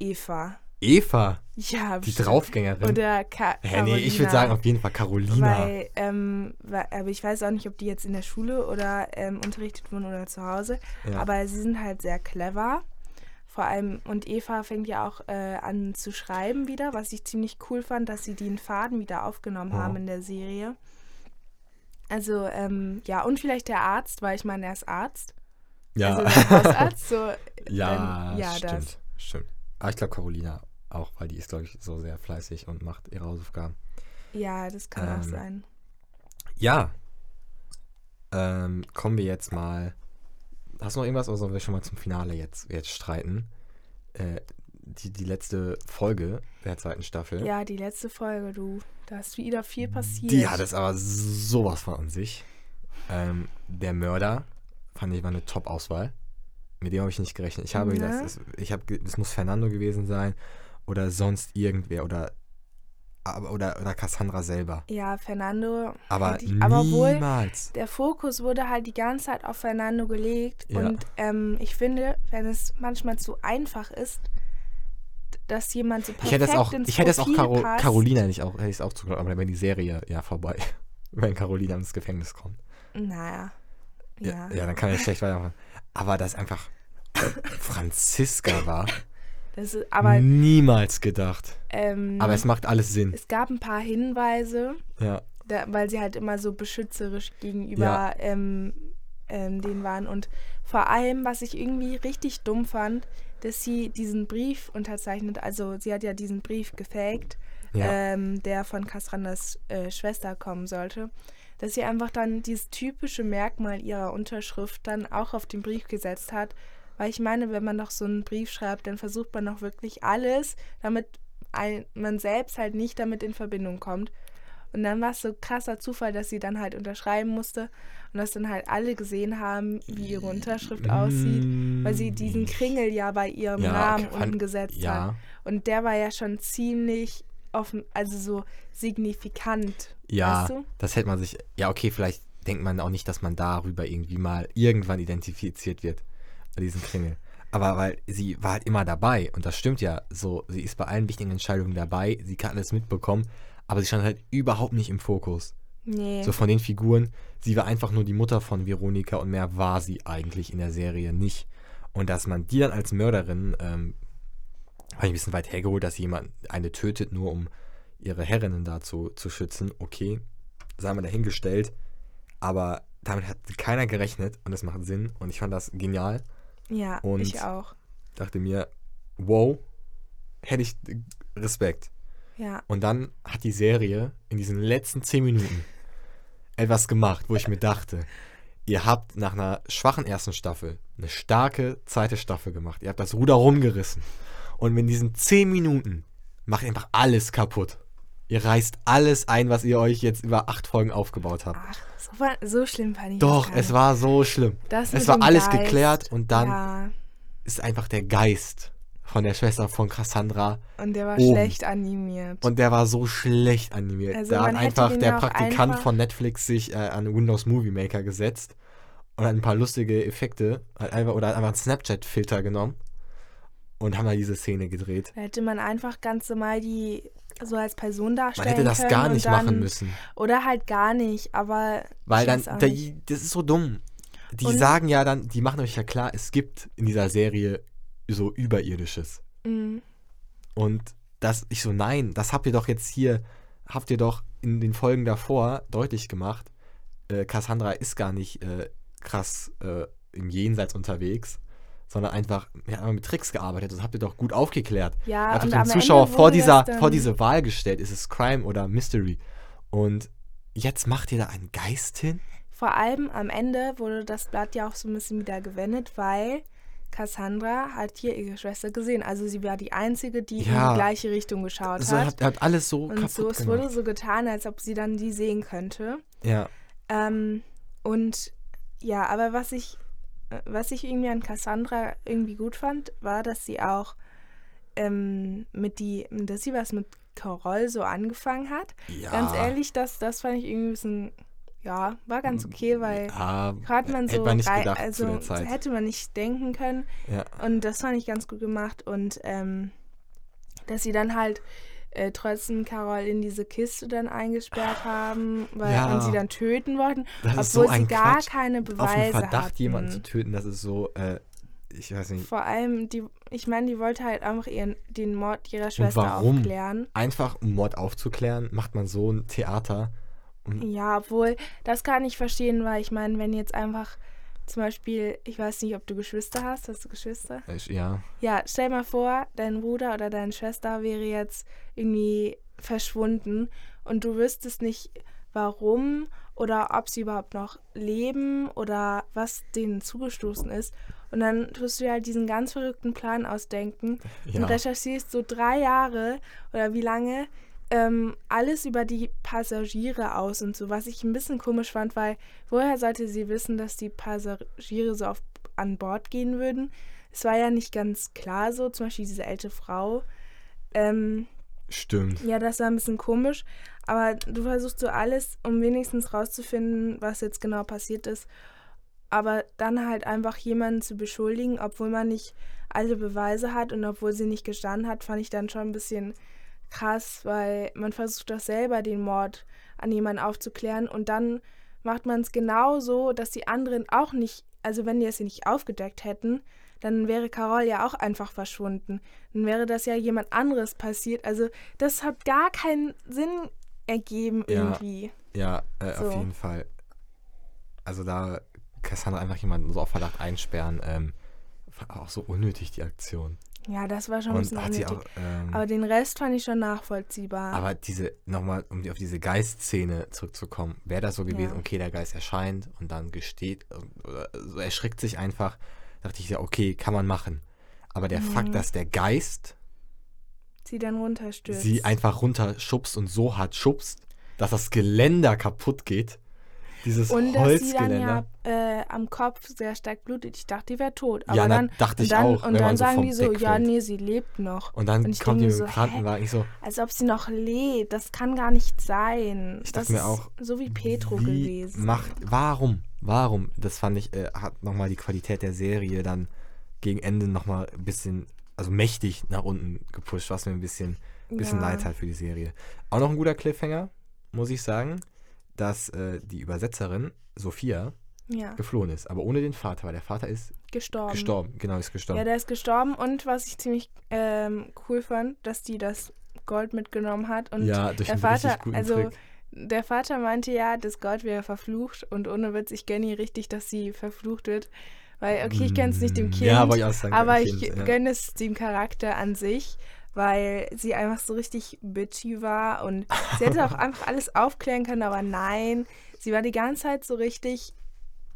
Eva. Eva, Ja, die bestimmt. Draufgängerin. Oder Ka Hä, nee, ich würde sagen auf jeden Fall Carolina. Weil, ähm, weil, aber ich weiß auch nicht, ob die jetzt in der Schule oder ähm, unterrichtet wurden oder zu Hause. ja. Aber sie sind halt sehr clever. Vor allem, und Eva fängt ja auch äh, an zu schreiben wieder, was ich ziemlich cool fand, dass sie den Faden wieder aufgenommen Ja. haben in der Serie. Also, ähm, ja, und vielleicht der Arzt, weil ich meine, er ist Arzt. ja, Also der Hausarzt, so. *laughs* ja, dann, ja, stimmt, das. stimmt. Aber ich glaube Carolina auch, weil die ist, glaube ich, so sehr fleißig und macht ihre Hausaufgaben. Ja, das kann auch Ähm, sein. Ja. Ähm, kommen wir jetzt mal. Hast du noch irgendwas oder sollen wir schon mal zum Finale jetzt, jetzt streiten? Äh, die, die letzte Folge der zweiten Staffel. Ja, die letzte Folge, du. Da ist wieder viel passiert. Die hat es aber sowas von an sich. Ähm, der Mörder fand ich war eine Top-Auswahl. Mit dem habe ich nicht gerechnet. Ich habe Ne? gedacht, es, ich habe, ge- es muss Fernando gewesen sein oder sonst irgendwer oder aber- oder, oder Cassandra selber. Ja, Fernando. Aber ich, aber wohl, niemals. der Fokus wurde halt die ganze Zeit auf Fernando gelegt. Ja. Und ähm, ich finde, wenn es manchmal zu einfach ist, dass jemand so perfekt Ich hätte es auch, ich hätte es auch Caro. Carolina nicht auch, hätte ich es auch zugetraut, aber dann wäre die Serie ja vorbei, *laughs* wenn Carolina ins Gefängnis kommt. Naja. Ja, Ja. ja dann kann ich schlecht weitermachen. Aber das einfach *laughs* Franziska war, Das ist, aber niemals gedacht. ähm, Aber es macht alles Sinn. es gab ein paar Hinweise, Ja, da, weil sie halt immer so beschützerisch gegenüber Ja. ähm, ähm, denen waren. Und vor allem, was ich irgendwie richtig dumm fand, dass sie diesen Brief unterzeichnet, also sie hat ja diesen Brief gefaked, ja. ähm, der von Cassandras äh, Schwester kommen sollte, dass sie einfach dann dieses typische Merkmal ihrer Unterschrift dann auch auf den Brief gesetzt hat. Weil ich meine, wenn man doch so einen Brief schreibt, dann versucht man doch wirklich alles, damit ein, man selbst halt nicht damit in Verbindung kommt. Und dann war es so krasser Zufall, dass sie dann halt unterschreiben musste und dass dann halt alle gesehen haben, wie ihre Unterschrift aussieht, weil sie diesen Kringel ja bei ihrem Mm. Ja, Namen fand- unten gesetzt hat. ja, Und der war ja schon ziemlich offen, also so signifikant. ja, Weißt du? das hätte man sich, ja okay, vielleicht denkt man auch nicht, dass man darüber irgendwie mal irgendwann identifiziert wird, bei diesem Kringel. Aber weil sie war halt immer dabei und das stimmt ja so, sie ist bei allen wichtigen Entscheidungen dabei, sie kann alles mitbekommen, aber sie stand halt überhaupt nicht im Fokus. Nee. So von den Figuren, sie war einfach nur die Mutter von Veronika und mehr war sie eigentlich in der Serie nicht. Und dass man die dann als Mörderin, ähm, habe ich ein bisschen weit hergeholt, dass jemand eine tötet, nur um ihre Herrinnen dazu zu schützen, okay, sei mal dahingestellt, aber damit hat keiner gerechnet und es macht Sinn und ich fand das genial. Ja, und- ich auch. Dachte mir, wow, hätte ich Respekt. Ja. Und dann hat die Serie in diesen letzten zehn Minuten *laughs* etwas gemacht, wo ich mir dachte, ihr habt nach einer schwachen ersten Staffel eine starke zweite Staffel gemacht. Ihr habt das Ruder rumgerissen. Und in diesen zehn Minuten macht ihr einfach alles kaputt. Ihr reißt alles ein, was ihr euch jetzt über acht Folgen aufgebaut habt. Ach, so, war, so schlimm fand ich Doch, das es war so schlimm. Das es war alles Geist, geklärt und dann Ja, ist einfach der Geist von der Schwester von Cassandra und der war oben. schlecht animiert. Und der war so schlecht animiert. Also da hat einfach der Praktikant einfach- von Netflix sich äh, an Windows Movie Maker gesetzt und hat ein paar lustige Effekte hat einfach, oder hat einfach einen Snapchat-Filter genommen und haben da diese Szene gedreht. Da hätte man einfach ganz normal die so als Person darstellen Man hätte das gar nicht dann, machen müssen. Oder halt gar nicht, aber Weil dann, da, das ist so dumm. Die Und- sagen ja dann, die machen euch ja klar, es gibt in dieser Serie so Überirdisches. Mhm. Und das, ich so, nein, das habt ihr doch jetzt hier, habt ihr doch in den Folgen davor deutlich gemacht, äh, Cassandra ist gar nicht äh, krass äh, im Jenseits unterwegs, sondern einfach, einfach mit Tricks gearbeitet. Das habt ihr doch gut aufgeklärt. Ja, und den Zuschauer vor dieser, vor diese Wahl gestellt. Ist es Crime oder Mystery? Und jetzt macht ihr da einen Geist hin? Vor allem am Ende wurde das Blatt ja auch so ein bisschen wieder gewendet, weil Cassandra hat hier ihre Schwester gesehen. Also sie war die Einzige, die in Ja. die gleiche Richtung geschaut So, hat. hat, hat alles so Und so, es gemacht. wurde so getan, als ob sie dann die sehen könnte. ja, Ähm, und ja, aber was ich, was ich irgendwie an Cassandra irgendwie gut fand, war, dass sie auch ähm, mit die, dass sie was mit Carol so angefangen hat. ja. Ganz ehrlich, das, das fand ich irgendwie ein bisschen, ja, war ganz okay, weil ja, hat man so hätte man nicht also hätte man nicht denken können. ja. Und das fand ich ganz gut gemacht. Und ähm, dass sie dann halt äh, trotzdem Carol in diese Kiste dann eingesperrt haben weil, Ja. und sie dann töten wollten, Das so obwohl ein sie gar Quatsch. keine Auf den Beweise Verdacht, hatten. jemanden zu töten, das ist so, äh, ich weiß nicht, Vor allem, die, ich meine, die wollte halt einfach ihren, den Mord ihrer Schwester warum? aufklären. einfach um Mord aufzuklären, macht man so ein Theater. Und Ja, obwohl, das kann ich verstehen, weil ich meine, wenn jetzt einfach zum Beispiel, ich weiß nicht, ob du Geschwister hast, hast du Geschwister? äh, ja, Ja, stell mal vor, dein Bruder oder deine Schwester wäre jetzt irgendwie verschwunden und du wüsstest nicht, warum oder ob sie überhaupt noch leben oder was denen zugestoßen ist. Und dann tust du dir halt diesen ganz verrückten Plan ausdenken und ja. recherchierst so drei Jahre oder wie lange ähm, alles über die Passagiere aus und so, was ich ein bisschen komisch fand, weil woher sollte sie wissen, dass die Passagiere so auf, an Bord gehen würden? Es war ja nicht ganz klar so, zum Beispiel diese ältere Frau. Ähm, Stimmt. ja, das war ein bisschen komisch, aber du versuchst so alles, um wenigstens rauszufinden, was jetzt genau passiert ist. Aber dann halt einfach jemanden zu beschuldigen, obwohl man nicht alle Beweise hat und obwohl sie nicht gestanden hat, fand ich dann schon ein bisschen krass, weil man versucht doch selber den Mord an jemanden aufzuklären und dann macht man es genau so, dass die anderen auch nicht, also wenn die es nicht aufgedeckt hätten, dann wäre Carol ja auch einfach verschwunden. Dann wäre das ja jemand anderes passiert. Also das hat gar keinen Sinn ergeben Ja. irgendwie. Ja, äh, So. auf jeden Fall. Also da Cassandra einfach jemanden so auf Verdacht einsperren, ähm, war auch so unnötig, die Aktion. Ja, das war schon ein Und bisschen sie unnötig. auch, ähm, Aber den Rest fand ich schon nachvollziehbar. aber diese, nochmal, um auf diese Geistszene zurückzukommen, wäre das so gewesen, Ja. okay, der Geist erscheint und dann gesteht, äh, oder so erschrickt sich einfach, dachte ich ja, okay, kann man machen. Aber der Mhm. Fakt, dass der Geist sie dann runterstürzt. sie einfach runterschubst und so hart schubst, dass das Geländer kaputt geht. Dieses und dass sie dann ja äh, am Kopf sehr stark blutet. Ich dachte, die wäre tot. Aber Ja, na, dann, dachte und ich dann, auch, Und dann so sagen die so, Deck ja, fällt. nee, sie lebt noch. Und dann und ich kommt die mir mit dem? Krankenwagen. Ich so, Als ob sie noch lebt. Das kann gar nicht sein. Ich das dachte mir ist auch, so wie Petro wie gewesen. Macht, warum? Warum? Das fand ich, äh, hat nochmal die Qualität der Serie dann gegen Ende nochmal ein bisschen, also mächtig nach unten gepusht, was mir ein bisschen, bisschen Ja. leid hat für die Serie. Auch noch ein guter Cliffhanger, muss ich sagen, dass äh, die Übersetzerin Sophia Ja, geflohen ist, aber ohne den Vater, weil der Vater ist gestorben. gestorben. Genau, ist gestorben. Ja, der ist gestorben. Und was ich ziemlich ähm, cool fand, dass die das Gold mitgenommen hat. Und ja, durch der Vater, also Trick. der Vater meinte ja, das Gold wäre verflucht. Und ohne Witz, ich gönne ihr richtig, dass sie verflucht wird. Weil, okay, ich gönne es nicht dem Kind. Ja, ich. Aber ich ja. gönne es dem Charakter an sich, weil sie einfach so richtig bitchy war und sie hätte auch *laughs* einfach alles aufklären können, aber nein, sie war die ganze Zeit so richtig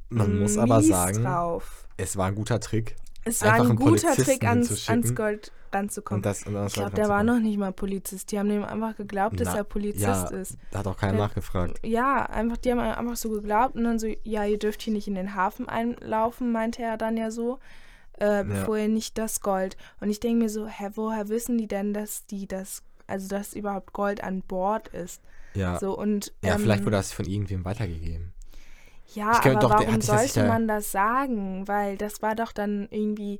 Man muss aber sagen, drauf. es war ein guter Trick. Es war einfach ein guter Trick, ans, ans Gold ranzukommen. Und das, und das ich glaube, der war noch nicht mal Polizist. Die haben dem einfach geglaubt, dass Na, er Polizist ja, ist. Da hat auch keiner Der- nachgefragt. Ja, einfach, die haben einfach so geglaubt und dann so, ja, ihr dürft hier nicht in den Hafen einlaufen, meinte er dann ja so, äh, bevor ihr nicht das Gold. Und ich denke mir so, hä, woher wissen die denn, dass die das, also dass überhaupt Gold an Bord ist? Ja, So und ja ähm, vielleicht wurde das von irgendwem weitergegeben. ja, aber doch, warum ja sollte sicher- man das sagen? Weil das war doch dann irgendwie,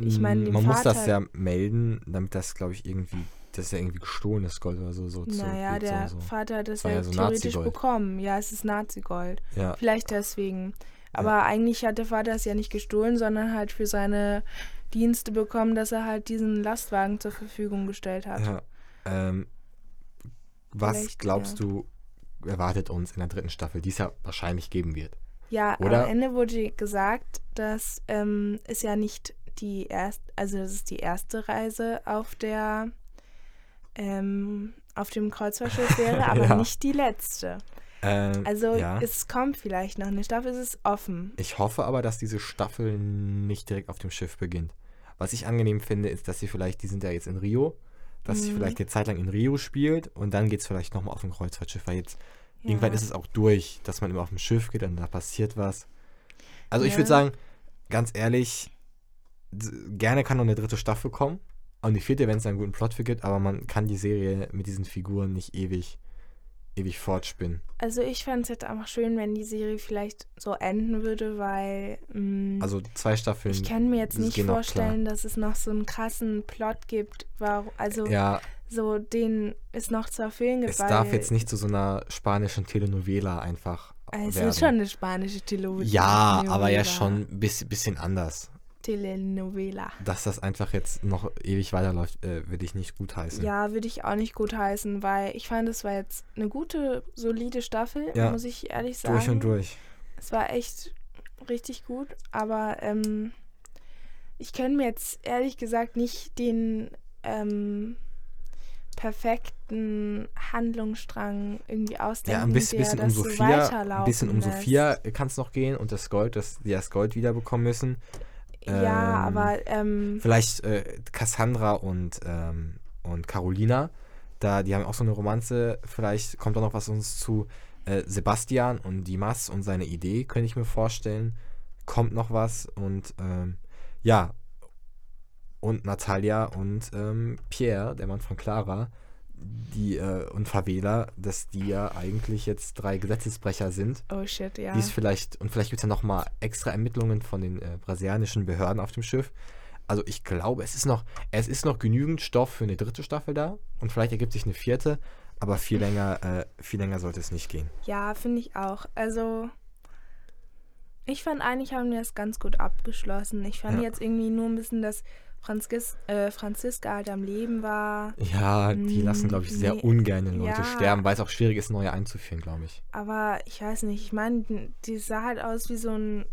Ich meine, Man muss das Vater- ja melden, damit das, glaube ich, irgendwie, das ist ja irgendwie gestohlenes Gold oder so, so naja, der so, so. Vater hat das War ja, ja so theoretisch bekommen. Ja, es ist Nazi-Gold. Ja, Vielleicht deswegen. Aber eigentlich hat der Vater es ja nicht gestohlen, sondern halt für seine Dienste bekommen, dass er halt diesen Lastwagen zur Verfügung gestellt hat. ja. Ähm, was Vielleicht, glaubst ja. du, erwartet uns in der dritten Staffel, die es ja wahrscheinlich geben wird. Ja, Oder? am Ende wurde gesagt, dass ähm, es ja nicht die erste, also das ist die erste Reise auf der ähm, auf dem Kreuzfahrtschiff wäre, *laughs* aber Ja. nicht die letzte. Ähm, Also ja. es kommt vielleicht noch eine Staffel, es ist offen. Ich hoffe aber, dass diese Staffel nicht direkt auf dem Schiff beginnt. Was ich angenehm finde, ist, dass sie vielleicht, die sind ja jetzt in Rio, dass sie Mhm. vielleicht eine Zeit lang in Rio spielt und dann geht es vielleicht nochmal auf ein Kreuzfahrtschiff, weil jetzt irgendwann Ja. ist es auch durch, dass man immer auf dem Schiff geht und da passiert was. Also ich Ja. würde sagen, ganz ehrlich, gerne kann noch eine dritte Staffel kommen und die vierte, wenn es einen guten Plot für gibt, aber man kann die Serie mit diesen Figuren nicht ewig, ewig fortspinnen. Also ich fände es jetzt einfach schön, wenn die Serie vielleicht so enden würde, weil mh, Also zwei Staffeln. ich kann mir jetzt nicht vorstellen, dass es noch so einen krassen Plot gibt, warum, also Ja, so den es noch zu erfüllen gibt. Es darf jetzt nicht zu so einer spanischen Telenovela einfach Es werden. ist schon eine spanische Telenovela. ja, aber ja schon ein bisschen, bisschen anders. Telenovela. Dass das einfach jetzt noch ewig weiterläuft, äh, würde ich nicht gutheißen. Ja, würde ich auch nicht gut heißen, weil ich fand, es war jetzt eine gute, solide Staffel, Ja, muss ich ehrlich sagen. durch und durch. Es war echt richtig gut, aber ähm, ich kann mir jetzt ehrlich gesagt nicht den ähm, perfekten Handlungsstrang irgendwie ausdenken, Ja, ein bisschen, der bisschen um so Sophia, ein bisschen um lässt. Sophia kann es noch gehen und das Gold, das, die das Gold wiederbekommen müssen. Ja, Ähm, aber ähm, Vielleicht äh, Cassandra und, ähm, und Carolina, da, die haben auch so eine Romanze. Vielleicht kommt da noch was uns zu. Äh, Sebastian und Dimas und seine Idee, könnte ich mir vorstellen. Kommt noch was und ähm, ja. Und Natalia und ähm, Pierre, der Mann von Clara, die äh, und Favela, dass die ja eigentlich jetzt drei Gesetzesbrecher sind oh shit, ja. die ist vielleicht, und vielleicht gibt es ja nochmal extra Ermittlungen von den äh, brasilianischen Behörden auf dem Schiff. Also ich glaube, es ist noch, es ist noch genügend Stoff für eine dritte Staffel da und vielleicht ergibt sich eine vierte, aber viel länger, äh, viel länger sollte es nicht gehen. Ja, finde ich auch. Also, ich fand eigentlich haben wir das ganz gut abgeschlossen. Ich fand Ja. jetzt irgendwie nur ein bisschen, dass Franzis, äh, Franziska halt am Leben war. Ja, die Mm, lassen, glaube ich, sehr nee. ungern Leute Ja. sterben, weil es auch schwierig ist, neue einzuführen, glaube ich. Aber ich weiß nicht, ich meine, die sah halt aus wie so ein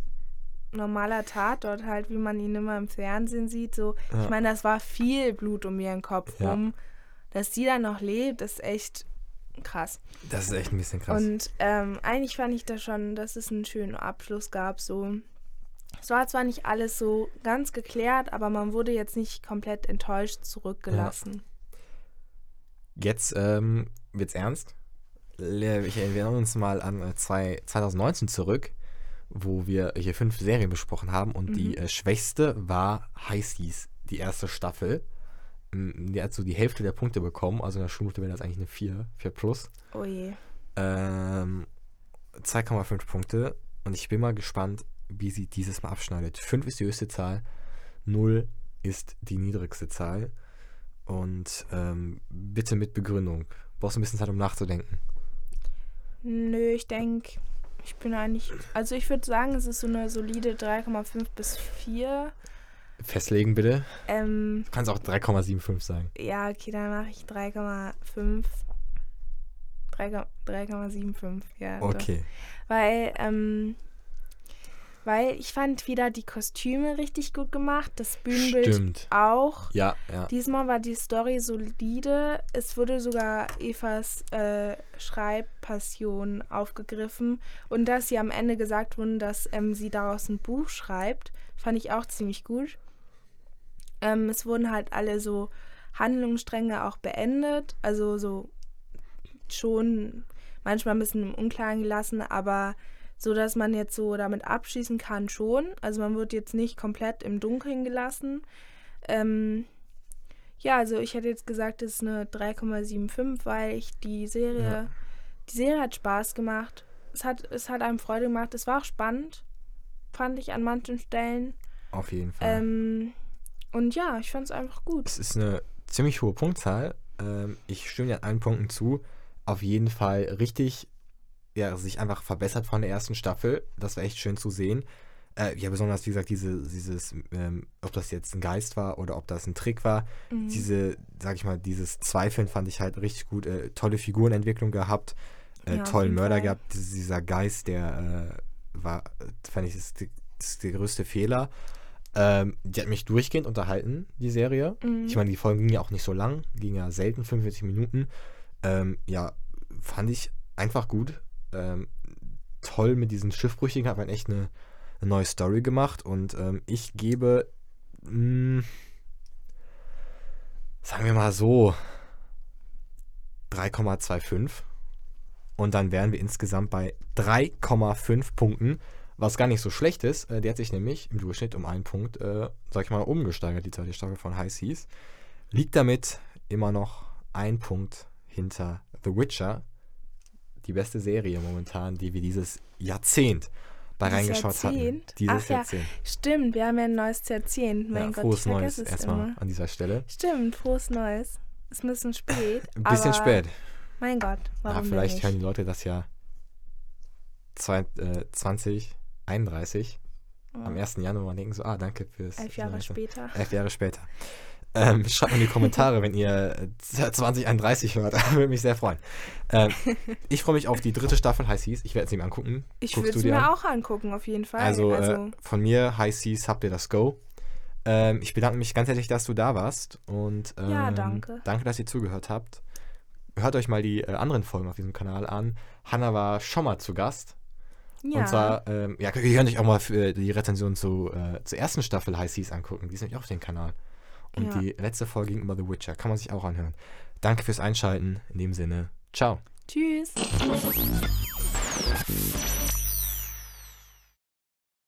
normaler Tatort, halt, wie man ihn immer im Fernsehen sieht. So, Ja. ich meine, das war viel Blut um ihren Kopf Ja. rum. Dass die dann noch lebt, ist echt krass. Das ist echt ein bisschen krass. Und ähm, eigentlich fand ich da schon, dass es einen schönen Abschluss gab. So, es war zwar nicht alles so ganz geklärt, aber man wurde jetzt nicht komplett enttäuscht zurückgelassen. Jetzt ähm, wird's ernst. Ich erinnere uns mal an äh, zwei, 2019 zurück, wo wir hier fünf Serien besprochen haben und die Mhm. äh, schwächste war Seas, die erste Staffel. Mm, Die hat so die Hälfte der Punkte bekommen, also in der Schulnote wäre das eigentlich eine 4, 4 plus. Oh je. Ähm, 2,5 Punkte und ich bin mal gespannt, wie sie dieses Mal abschneidet. 5 ist die höchste Zahl, 0 ist die niedrigste Zahl. Und ähm, bitte mit Begründung. Brauchst ein bisschen Zeit, um nachzudenken. Nö, ich denke, ich bin eigentlich. Also ich würde sagen, es ist so eine solide 3,5 bis 4. Festlegen bitte. Ähm, Du kannst auch 3,75 sagen. ja, okay, dann mache ich 3,5. 3,- 3,75, ja. doch. Okay. Weil, ähm, weil ich fand wieder die Kostüme richtig gut gemacht, das Bühnenbild Stimmt. auch. Ja, ja. Diesmal war die Story solide. Es wurde sogar Evas äh, Schreibpassion aufgegriffen. Und dass sie am Ende gesagt wurden, dass ähm, sie daraus ein Buch schreibt, fand ich auch ziemlich gut. Ähm, es wurden halt alle so Handlungsstränge auch beendet. Also so schon manchmal ein bisschen im Unklaren gelassen, aber so dass man jetzt so damit abschließen kann schon. Also man wird jetzt nicht komplett im Dunkeln gelassen. Ähm, ja, also ich hätte jetzt gesagt, es ist eine 3,75, weil ich die Serie, Ja. die Serie hat Spaß gemacht. Es hat, es hat einem Freude gemacht. Es war auch spannend, fand ich an manchen Stellen. Auf jeden Fall. Ähm, und ja, ich fand es einfach gut. Es ist eine ziemlich hohe Punktzahl. Ähm, ich stimme dir an allen Punkten zu. Auf jeden Fall richtig, ja, sich einfach verbessert von der ersten Staffel. Das war echt schön zu sehen. Äh, ja, besonders, wie gesagt, diese, dieses, ähm, ob das jetzt ein Geist war oder ob das ein Trick war. Mhm. Diese, sag ich mal, dieses Zweifeln fand ich halt richtig gut. Äh, tolle Figurenentwicklung gehabt. äh, Ja, tollen Mörder Fall. gehabt. Dies- Dieser Geist, der äh, war, fand ich, ist, ist der größte Fehler. Ähm, die hat mich durchgehend unterhalten, die Serie. Mhm. Ich meine, die Folgen gingen ja auch nicht so lang, gingen ja selten 45 Minuten. Ähm, ja, fand ich einfach gut. Ähm, toll mit diesen Schiffbrüchigen hat man echt eine, eine neue Story gemacht und ähm, ich gebe, mh, sagen wir mal so, 3,25 und dann wären wir insgesamt bei 3,5 Punkten, was gar nicht so schlecht ist. Äh, der hat sich nämlich im Durchschnitt um einen Punkt, äh, sag ich mal, umgesteigert, die zweite Staffel von High Seas. Liegt damit immer noch ein Punkt hinter The Witcher, die beste Serie momentan, die wir dieses Jahrzehnt da Dieses reingeschaut Jahrzehnt? hatten. Dieses Ach ja, Jahrzehnt. Stimmt, wir haben ja ein neues Jahrzehnt. Mein ja, Gott, frohes ich Neues es erstmal immer. an dieser Stelle. Stimmt, frohes Neues. Ist ein bisschen spät. Ein bisschen spät. Mein Gott, warum Ja, vielleicht hören die Leute das ja zwei, äh, 2031 am 1. Januar und denken so, ah, danke fürs. Elf Jahre später. Elf Jahre später. Ähm, schreibt mir in die Kommentare, wenn ihr äh, 2031 hört. *laughs* Würde mich sehr freuen. Ähm, ich freue mich auf die dritte Staffel High Seas. Ich werde sie mir angucken. Ich würde es mir an? auch angucken, auf jeden Fall. Also, also äh, von mir, High Seas, habt ihr das Go. Ähm, ich bedanke mich ganz herzlich, dass du da warst. Und ähm, Ja, danke. danke, dass ihr zugehört habt. Hört euch mal die äh, anderen Folgen auf diesem Kanal an. Hanna war schon mal zu Gast. ja. Und zwar, ähm, ja, ihr könnt euch auch mal für die Rezension zu, äh, zur ersten Staffel High Seas angucken. Die ist nämlich auch auf dem Kanal. Und Ja. die letzte Folge ging über The Witcher. Kann man sich auch anhören. Danke fürs Einschalten. In dem Sinne, ciao. Tschüss.